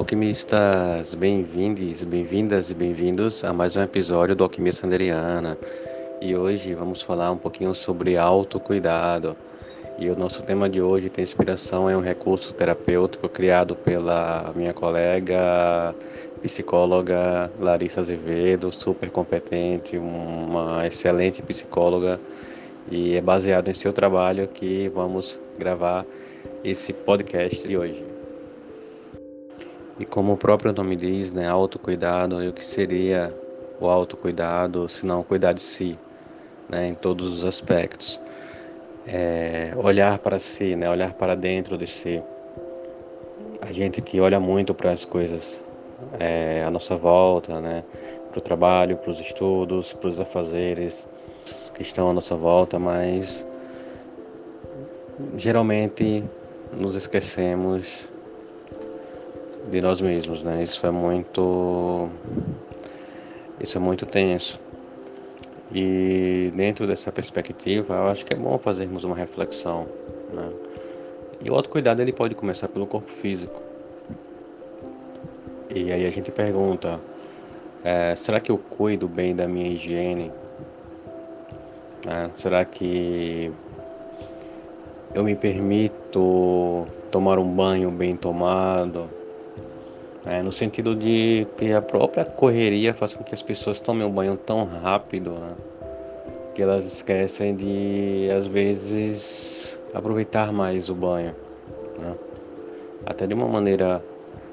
Alquimistas! Bem-vindos, bem-vindas e bem-vindos a mais um episódio do Alquimia Sanderiana. E hoje vamos falar um pouquinho sobre autocuidado. E o nosso tema de hoje tem inspiração em um recurso terapêutico criado pela minha colega psicóloga Larissa Azevedo, super competente, uma excelente psicóloga e é baseado em seu trabalho que vamos gravar esse podcast de hoje. E como o próprio nome diz, né, autocuidado, e o que seria o autocuidado, se não cuidar de si, né, em todos os aspectos. É, olhar para si, né, olhar para dentro de si. A gente que olha muito para as coisas é, à nossa volta, né, para o trabalho, para os estudos, para os afazeres que estão à nossa volta, mas geralmente nos esquecemos de nós mesmos, né? Isso é muito isso é muito tenso. E dentro dessa perspectiva, eu acho que é bom fazermos uma reflexão, né? E o autocuidado ele pode começar pelo corpo físico. E aí a gente pergunta, é, será que eu cuido bem da minha higiene? É, será que eu me permito tomar um banho bem tomado? É, no sentido de que a própria correria faz com que as pessoas tomem um banho tão rápido, né? que elas esquecem de, às vezes, aproveitar mais o banho, né? até de uma maneira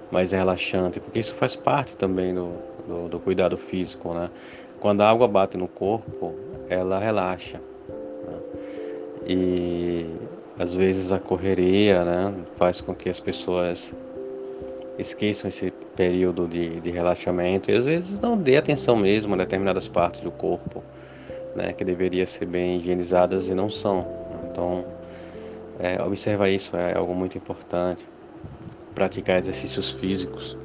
mais relaxante, porque isso faz parte também do, do, do cuidado físico. Né? Quando a água bate no corpo, ela relaxa. Né? E às vezes a correria né, faz com que as pessoas esqueçam esse período de, de relaxamento e às vezes não dê atenção mesmo a determinadas partes do corpo, né, que deveria ser bem higienizadas e não são. Então, é, observar isso é algo muito importante. Praticar exercícios físicos,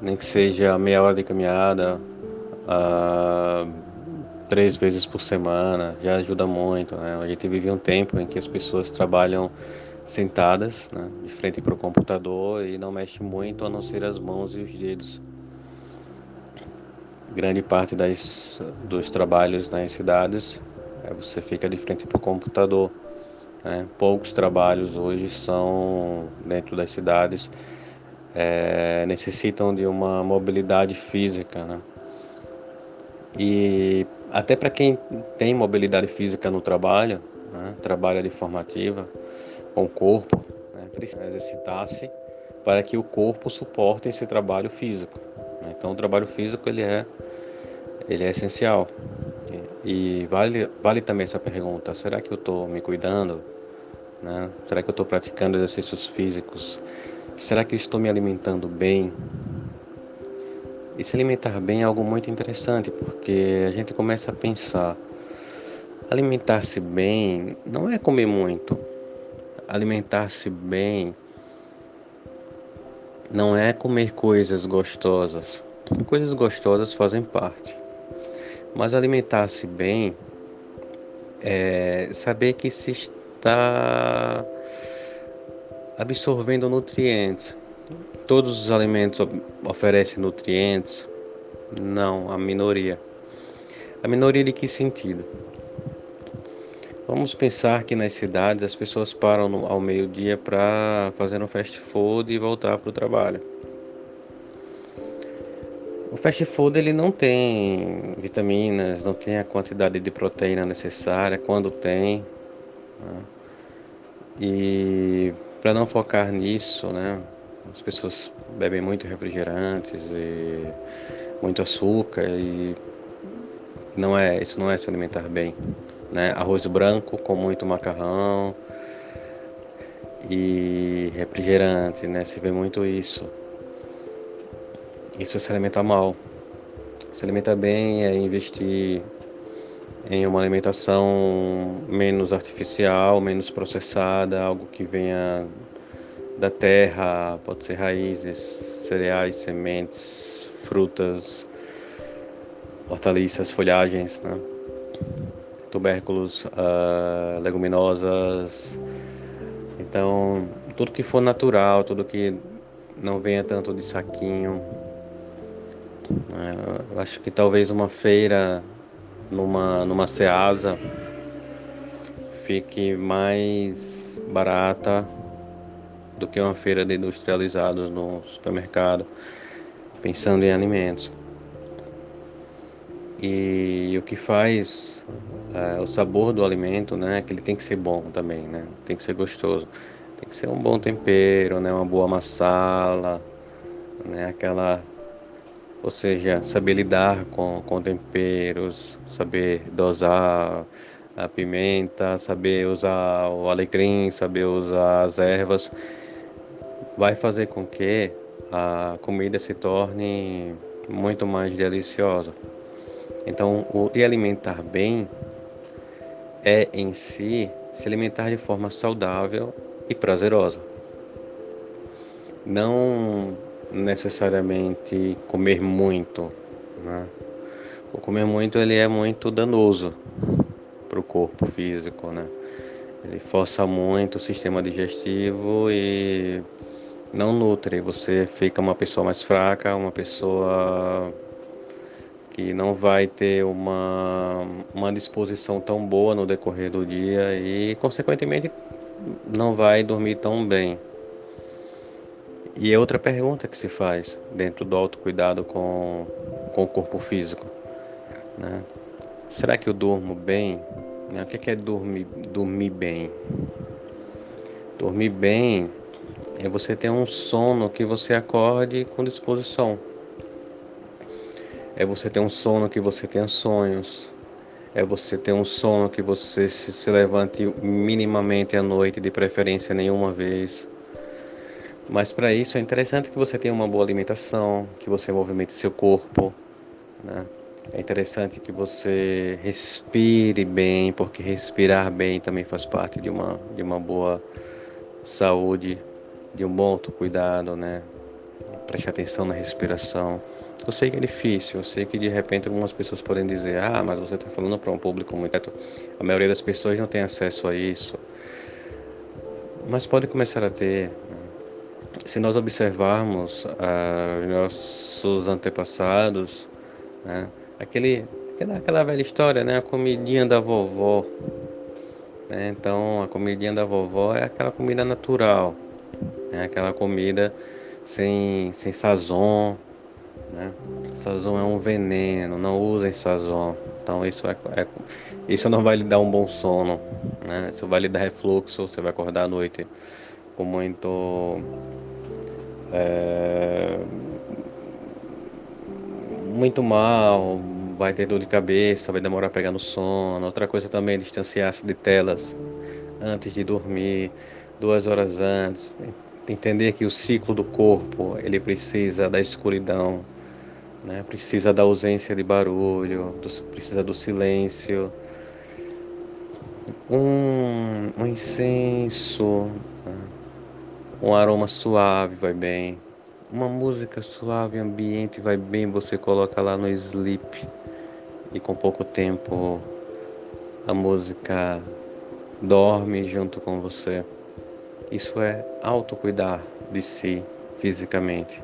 nem que seja meia hora de caminhada, uh, três vezes por semana, já ajuda muito. Né? A gente vive um tempo em que as pessoas trabalham sentadas né, de frente para o computador e não mexe muito a não ser as mãos e os dedos. Grande parte das, dos trabalhos nas cidades é, você fica de frente para o computador. Né? Poucos trabalhos hoje são dentro das cidades é, necessitam de uma mobilidade física. Né? E até para quem tem mobilidade física no trabalho, né? trabalha de formativa, com o corpo, né, precisa exercitar-se para que o corpo suporte esse trabalho físico. Né? Então, o trabalho físico ele é, ele é essencial. E vale, vale também essa pergunta: será que eu estou me cuidando? Né? Será que eu estou praticando exercícios físicos? Será que eu estou me alimentando bem? E se alimentar bem é algo muito interessante, porque a gente começa a pensar: alimentar-se bem não é comer muito, alimentar-se bem não é comer coisas gostosas. Coisas gostosas fazem parte. Mas alimentar-se bem é saber que se está absorvendo nutrientes. Todos os alimentos oferecem nutrientes? Não, a minoria. A minoria de que sentido? Vamos pensar que nas cidades as pessoas param no, ao meio-dia para fazer um fast food e voltar para o trabalho. O fast food ele não tem vitaminas, não tem a quantidade de proteína necessária, quando tem. Né? E para não focar nisso, né, as pessoas bebem muito refrigerantes e muito açúcar e não é isso não é se alimentar bem. Né? Arroz branco com muito macarrão e refrigerante, né? Se vê muito isso. Isso se alimenta mal. Se alimenta bem é investir em uma alimentação menos artificial, menos processada, algo que venha da terra, pode ser raízes, cereais, sementes, frutas, hortaliças, folhagens, né? Tubérculos, uh, leguminosas. Então, tudo que for natural, tudo que não venha tanto de saquinho. Né? Eu acho que talvez uma feira numa, numa Ceasa fique mais barata do que uma feira de industrializados no supermercado, pensando em alimentos. E, o que faz é, o sabor do alimento, né, que ele tem que ser bom também, né, tem que ser gostoso, tem que ser um bom tempero, né, uma boa massala, né, aquela, ou seja, saber lidar com, com temperos, saber dosar a pimenta, saber usar o alecrim, saber usar as ervas, vai fazer com que a comida se torne muito mais deliciosa. Então, o se alimentar bem é em si se alimentar de forma saudável e prazerosa. Não necessariamente comer muito. Né? O comer muito ele é muito danoso para o corpo físico, né? Ele força muito o sistema digestivo e não nutre. Você fica uma pessoa mais fraca, uma pessoa que não vai ter uma, uma disposição tão boa no decorrer do dia e, consequentemente, não vai dormir tão bem. E é outra pergunta que se faz dentro do autocuidado com, com o corpo físico. Né? Será que eu durmo bem? Né? O que é, é dormir, dormir bem? Dormir bem é você ter um sono que você acorde com disposição é você ter um sono que você tenha sonhos. É você ter um sono que você se levante minimamente à noite, de preferência nenhuma vez. Mas para isso é interessante que você tenha uma boa alimentação, que você movimente seu corpo, né? É interessante que você respire bem, porque respirar bem também faz parte de uma, de uma boa saúde, de um bom autocuidado, né? Preste atenção na respiração. Eu sei que é difícil, eu sei que de repente algumas pessoas podem dizer, ah, mas você está falando para um público muito. A maioria das pessoas não tem acesso a isso. Mas pode começar a ter. Se nós observarmos ah, nossos antepassados, né? Aquele, aquela, aquela velha história, né? A comidinha da vovó. Né? Então, a comidinha da vovó é aquela comida natural, né? aquela comida sem, sem sazon? Sazon é um veneno, não usem sazon. Então isso, é, é, isso não vai lhe dar um bom sono. Né? Isso vai lhe dar refluxo, você vai acordar à noite com muito. É, muito mal, vai ter dor de cabeça, vai demorar a pegar no sono. Outra coisa também é distanciar-se de telas antes de dormir, duas horas antes. Entender que o ciclo do corpo ele precisa da escuridão né? Precisa da ausência de barulho, do, precisa do silêncio. Um, um incenso, né? um aroma suave vai bem. Uma música suave, ambiente vai bem, você coloca lá no sleep e com pouco tempo a música dorme junto com você. Isso é autocuidar de si fisicamente.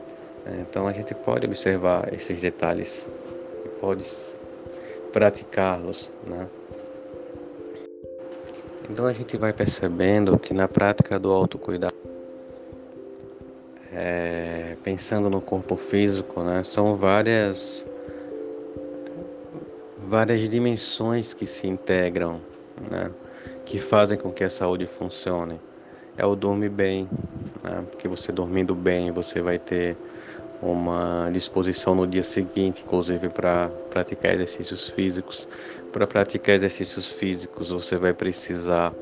Então a gente pode observar esses detalhes pode praticá-los, né? Então a gente vai percebendo que na prática do autocuidado, é, pensando no corpo físico, né, são várias várias dimensões que se integram, né, que fazem com que a saúde funcione. É o dormir bem, né, porque você dormindo bem você vai ter uma disposição no dia seguinte, inclusive para praticar exercícios físicos. Para praticar exercícios físicos, você vai precisar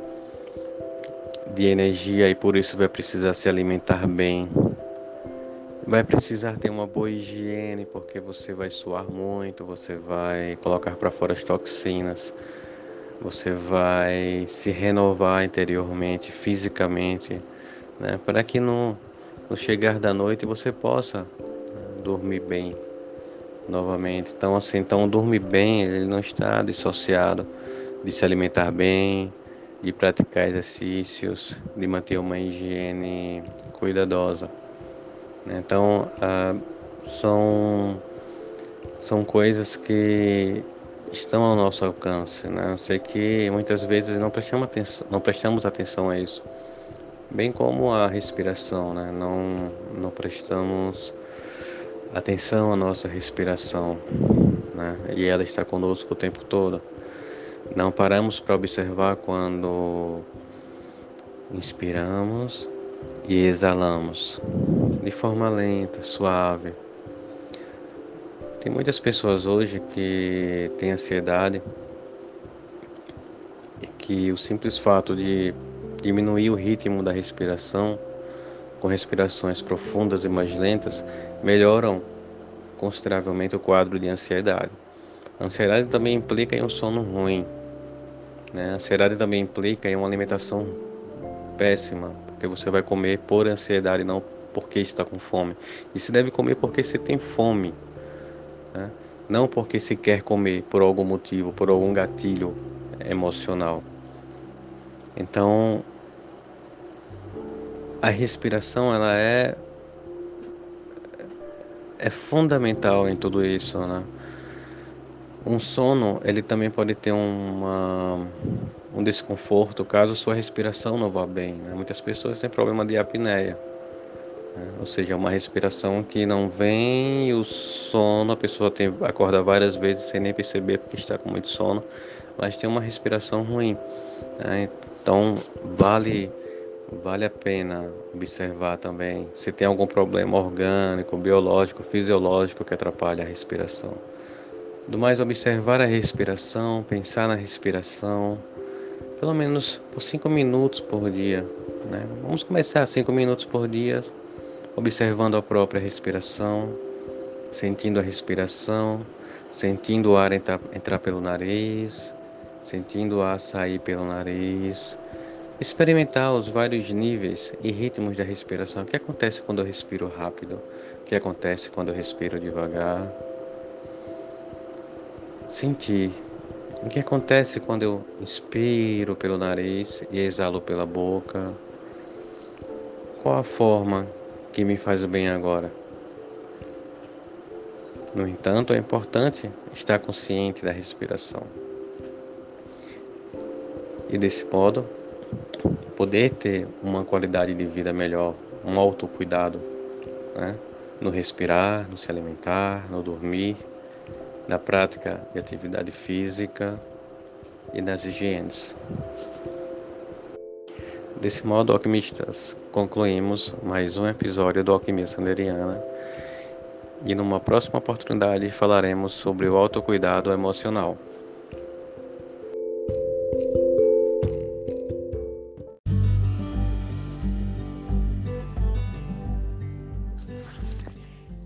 de energia e por isso vai precisar se alimentar bem. Vai precisar ter uma boa higiene, porque você vai suar muito, você vai colocar para fora as toxinas, você vai se renovar interiormente, fisicamente, né? para que no, no chegar da noite você possa né, dormir bem novamente. Então, assim, então dormir bem, ele não está dissociado de se alimentar bem, de praticar exercícios, de manter uma higiene cuidadosa. Né? Então, ah, são, são coisas que estão ao nosso alcance. Né? Eu sei que muitas vezes não prestamos atenção, não prestamos atenção a isso, bem como a respiração, né? não, não prestamos atenção à nossa respiração né? e ela está conosco o tempo todo. Não paramos para observar quando inspiramos e exalamos de forma lenta, suave. Tem muitas pessoas hoje que têm ansiedade e que o simples fato de diminuir o ritmo da respiração com respirações profundas e mais lentas melhoram consideravelmente o quadro de ansiedade. A ansiedade também implica em um sono ruim. Né? A ansiedade também implica em uma alimentação péssima, porque você vai comer por ansiedade, não porque está com fome. E se deve comer porque se tem fome, né? não porque se quer comer por algum motivo, por algum gatilho emocional. Então, a respiração ela é é fundamental em tudo isso, né? Um sono, ele também pode ter uma, um desconforto caso sua respiração não vá bem. Né? Muitas pessoas têm problema de apneia. Né? Ou seja, uma respiração que não vem e o sono, a pessoa tem, acorda várias vezes sem nem perceber porque está com muito sono, mas tem uma respiração ruim. Né? Então, vale, vale a pena observar também se tem algum problema orgânico, biológico, fisiológico que atrapalha a respiração. Do mais, observar a respiração, pensar na respiração, pelo menos por cinco minutos por dia. Né? Vamos começar cinco minutos por dia, observando a própria respiração, sentindo a respiração, sentindo o ar entrar, entrar pelo nariz, sentindo o ar sair pelo nariz. Experimentar os vários níveis e ritmos da respiração. O que acontece quando eu respiro rápido? O que acontece quando eu respiro devagar? Sentir. O que acontece quando eu inspiro pelo nariz e exalo pela boca? Qual a forma que me faz o bem agora. No entanto, é importante estar consciente da respiração. E desse modo, poder ter uma qualidade de vida melhor, um autocuidado, né? no respirar, no se alimentar, no dormir, na prática de atividade física e nas higienes. Desse modo, alquimistas, concluímos mais um episódio do Alquimia Sanderiana e numa próxima oportunidade falaremos sobre o autocuidado emocional.